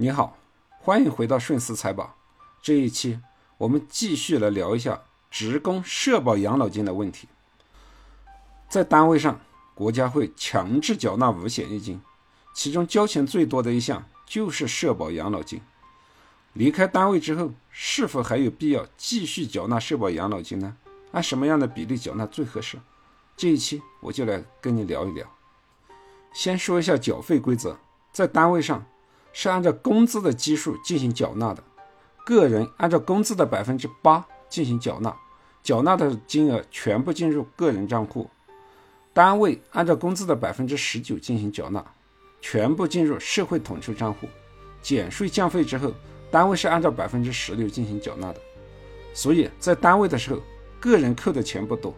你好，欢迎回到顺思财宝。这一期我们继续来聊一下职工社保养老金的问题。在单位上，国家会强制缴纳五险一金，其中交钱最多的一项就是社保养老金。离开单位之后，是否还有必要继续缴纳社保养老金呢？按什么样的比例缴纳最合适？这一期我就来跟你聊一聊。先说一下缴费规则，在单位上。是按照工资的基数进行缴纳的，个人按照工资的百分之八进行缴纳，缴纳的金额全部进入个人账户；单位按照工资的百分之十九进行缴纳，全部进入社会统筹账户。减税降费之后，单位是按照百分之十六进行缴纳的。所以在单位的时候，个人扣的钱不多，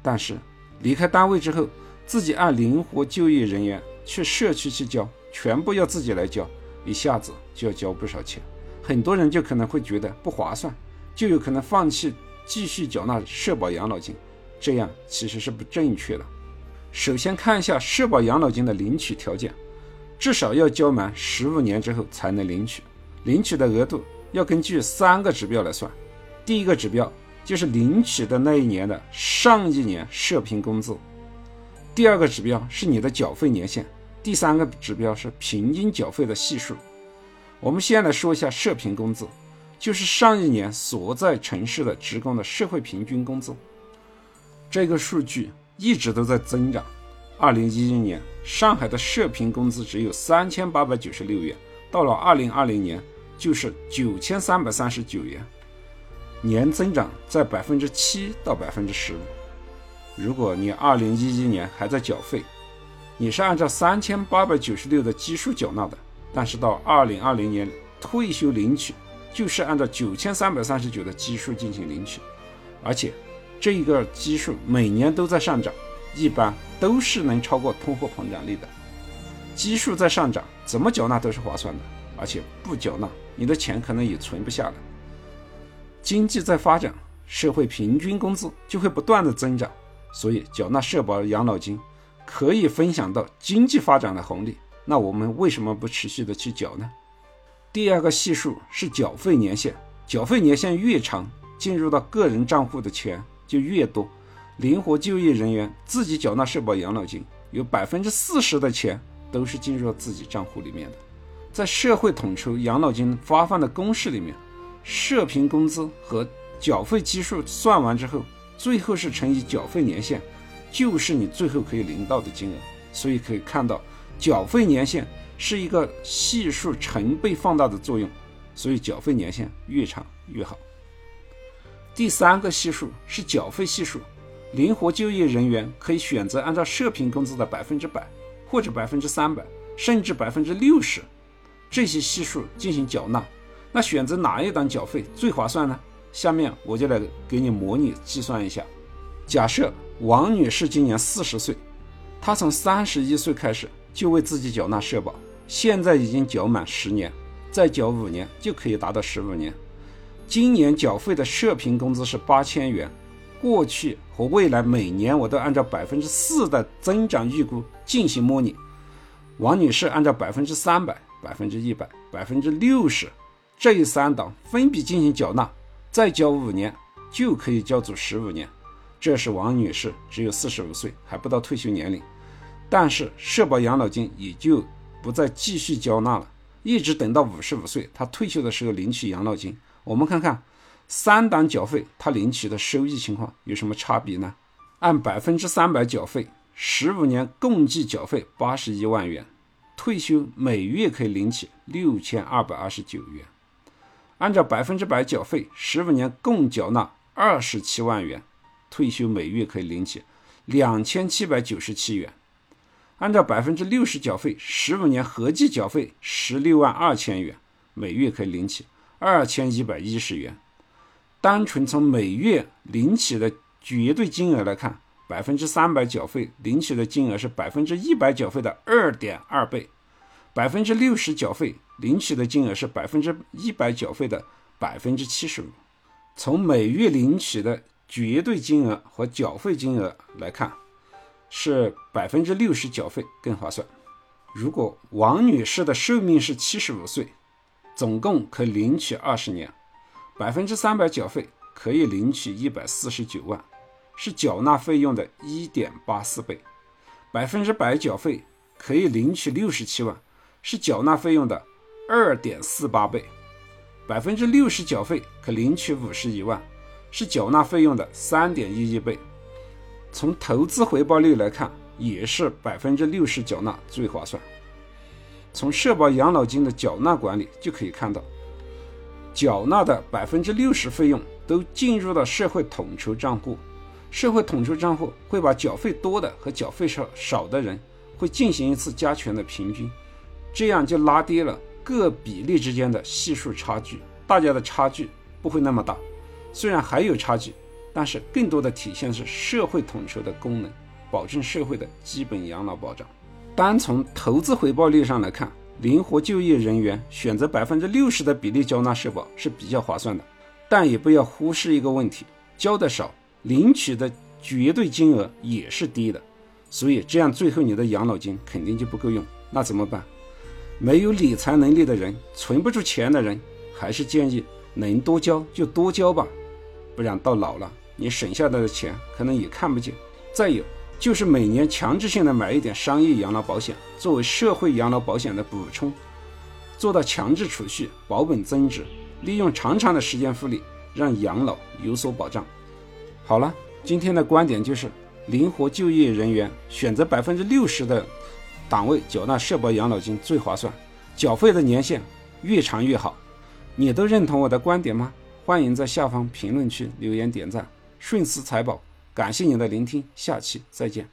但是离开单位之后，自己按灵活就业人员去社区去交。全部要自己来交，一下子就要交不少钱，很多人就可能会觉得不划算，就有可能放弃继续缴纳社保养老金，这样其实是不正确的。首先看一下社保养老金的领取条件，至少要交满十五年之后才能领取，领取的额度要根据三个指标来算，第一个指标就是领取的那一年的上一年社平工资，第二个指标是你的缴费年限。第三个指标是平均缴费的系数。我们先来说一下社平工资，就是上一年所在城市的职工的社会平均工资。这个数据一直都在增长。二零一一年，上海的社平工资只有三千八百九十六元，到了二零二零年就是九千三百三十九元，年增长在百分之七到百分之十。如果你二零一一年还在缴费，你是按照三千八百九十六的基数缴纳的，但是到二零二零年退休领取，就是按照九千三百三十九的基数进行领取，而且这一个基数每年都在上涨，一般都是能超过通货膨胀率的。基数在上涨，怎么缴纳都是划算的，而且不缴纳，你的钱可能也存不下来。经济在发展，社会平均工资就会不断的增长，所以缴纳社保养老金。可以分享到经济发展的红利，那我们为什么不持续的去缴呢？第二个系数是缴费年限，缴费年限越长，进入到个人账户的钱就越多。灵活就业人员自己缴纳社保养老金，有百分之四十的钱都是进入到自己账户里面的。在社会统筹养老金发放的公式里面，社平工资和缴费基数算完之后，最后是乘以缴费年限。就是你最后可以领到的金额，所以可以看到，缴费年限是一个系数成倍放大的作用，所以缴费年限越长越好。第三个系数是缴费系数，灵活就业人员可以选择按照社平工资的百分之百，或者百分之三百，甚至百分之六十这些系数进行缴纳。那选择哪一档缴费最划算呢？下面我就来给你模拟计算一下，假设。王女士今年四十岁，她从三十一岁开始就为自己缴纳社保，现在已经缴满十年，再缴五年就可以达到十五年。今年缴费的社平工资是八千元，过去和未来每年我都按照百分之四的增长预估进行模拟。王女士按照百分之三百、百分之一百、百分之六十这三档分别进行缴纳，再缴五年就可以交足十五年。这是王女士，只有四十五岁，还不到退休年龄，但是社保养老金也就不再继续交纳了，一直等到五十五岁，她退休的时候领取养老金。我们看看三档缴费，她领取的收益情况有什么差别呢？按百分之三百缴费，十五年共计缴费八十一万元，退休每月可以领取六千二百二十九元。按照百分之百缴费，十五年共缴纳二十七万元。退休每月可以领取两千七百九十七元，按照百分之六十缴费，十五年合计缴费十六万二千元，每月可以领取二千一百一十元。单纯从每月领取的绝对金额来看，百分之三百缴费领取的金额是百分之一百缴费的二点二倍，百分之六十缴费领取的金额是百分之一百缴费的百分之七十五。从每月领取的。绝对金额和缴费金额来看，是百分之六十缴费更划算。如果王女士的寿命是七十五岁，总共可领取二十年，百分之三百缴费可以领取一百四十九万，是缴纳费用的一点八四倍；百分之百缴费可以领取六十七万，是缴纳费用的二点四八倍；百分之六十缴费可领取五十一万，是缴纳费用的三点一一倍。从投资回报率来看，也是百分之六十缴纳最划算。从社保养老金的缴纳管理就可以看到，缴纳的百分之六十费用都进入到社会统筹账户，社会统筹账户会把缴费多的和缴费少少的人会进行一次加权的平均，这样就拉低了各比例之间的系数差距，大家的差距不会那么大。虽然还有差距。但是更多的体现是社会统筹的功能，保证社会的基本养老保障。单从投资回报率上来看，灵活就业人员选择百分之六十的比例交纳社保是比较划算的。但也不要忽视一个问题：交的少，领取的绝对金额也是低的。所以这样最后你的养老金肯定就不够用。那怎么办？没有理财能力的人，存不住钱的人，还是建议能多交就多交吧，不然到老了。你省下来的钱可能也看不见。再有就是每年强制性的买一点商业养老保险，作为社会养老保险的补充，做到强制储蓄，保本增值，利用长长的时间复利，让养老有所保障。好了，今天的观点就是，灵活就业人员选择百分之六十的档位缴纳社保养老金最划算，缴费的年限越长越好。你都认同我的观点吗？欢迎在下方评论区留言点赞。顺思财宝，感谢您的聆听，下期再见。